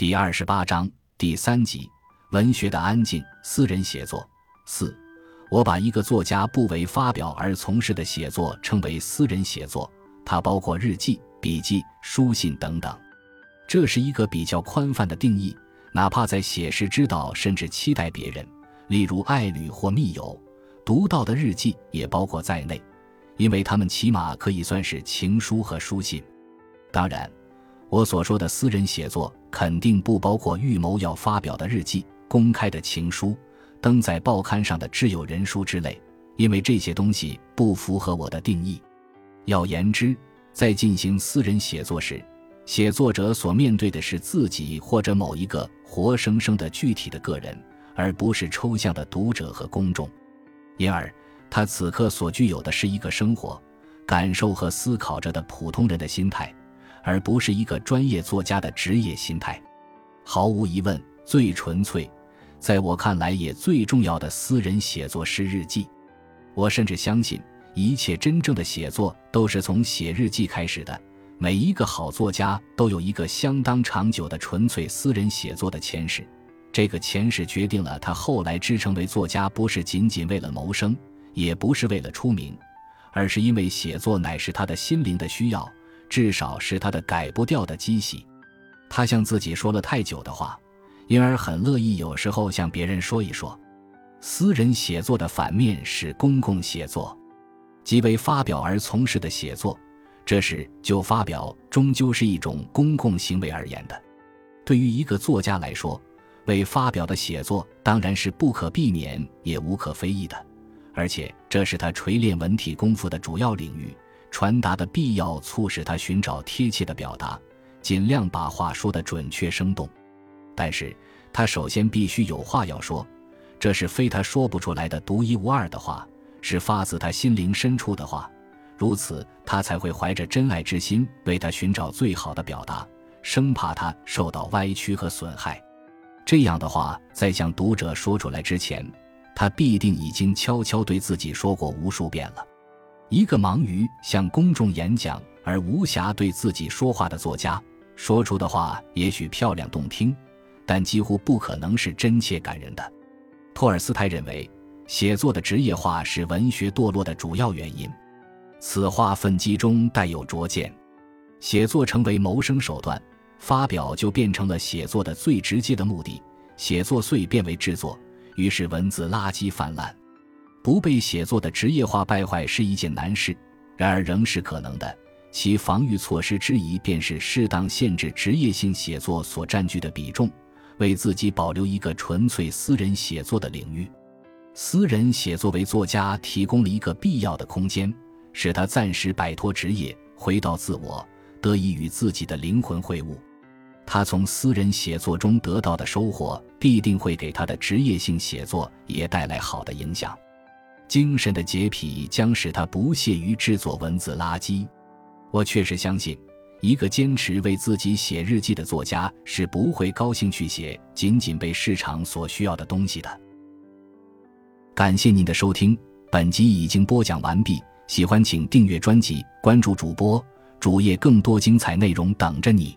第二十八章第三集：文学的安静。私人写作四，我把一个作家不为发表而从事的写作称为私人写作，它包括日记、笔记、书信等等。这是一个比较宽泛的定义，哪怕在写时知道甚至期待别人，例如爱侣或密友读到的日记也包括在内，因为他们起码可以算是情书和书信。当然，我所说的私人写作肯定不包括预谋要发表的日记、公开的情书、登在报刊上的挚友人书之类，因为这些东西不符合我的定义。要言之，在进行私人写作时，写作者所面对的是自己或者某一个活生生的具体的个人，而不是抽象的读者和公众。因而，他此刻所具有的是一个生活、感受和思考着的普通人的心态，而不是一个专业作家的职业心态。毫无疑问，最纯粹，在我看来也最重要的私人写作是日记。我甚至相信，一切真正的写作都是从写日记开始的。每一个好作家都有一个相当长久的纯粹私人写作的前世，这个前世决定了他后来之成为作家，不是仅仅为了谋生，也不是为了出名，而是因为写作乃是他的心灵的需要，至少是他的改不掉的积习。他向自己说了太久的话，因而很乐意有时候向别人说一说。私人写作的反面是公共写作，即为发表而从事的写作。这是就发表终究是一种公共行为而言的。对于一个作家来说，为发表的写作当然是不可避免也无可非议的，而且这是他锤炼文体功夫的主要领域。传达的必要促使他寻找贴切的表达，尽量把话说得准确生动。但是他首先必须有话要说，这是非他说不出来的独一无二的话，是发自他心灵深处的话。如此，他才会怀着真爱之心为他寻找最好的表达，生怕他受到歪曲和损害。这样的话，在向读者说出来之前，他必定已经悄悄对自己说过无数遍了。一个忙于向公众演讲而无暇对自己说话的作家，说出的话也许漂亮动听，但几乎不可能是真切感人的。托尔斯泰认为，写作的职业化是文学堕落的主要原因。此话愤激中带有拙见，写作成为谋生手段，发表就变成了写作的最直接的目的。写作遂变为制作，于是文字垃圾泛滥。不被写作的职业化败坏是一件难事，然而仍是可能的。其防御措施之一便是适当限制职业性写作所占据的比重，为自己保留一个纯粹私人写作的领域。私人写作为作家提供了一个必要的空间。使他暂时摆脱职业，回到自我，得以与自己的灵魂会晤。他从私人写作中得到的收获，必定会给他的职业性写作也带来好的影响。精神的洁癖将使他不屑于制作文字垃圾。我确实相信，一个坚持为自己写日记的作家是不会高兴去写仅仅被市场所需要的东西的。感谢您的收听，本集已经播讲完毕。喜欢请订阅专辑，关注主播主页，更多精彩内容等着你。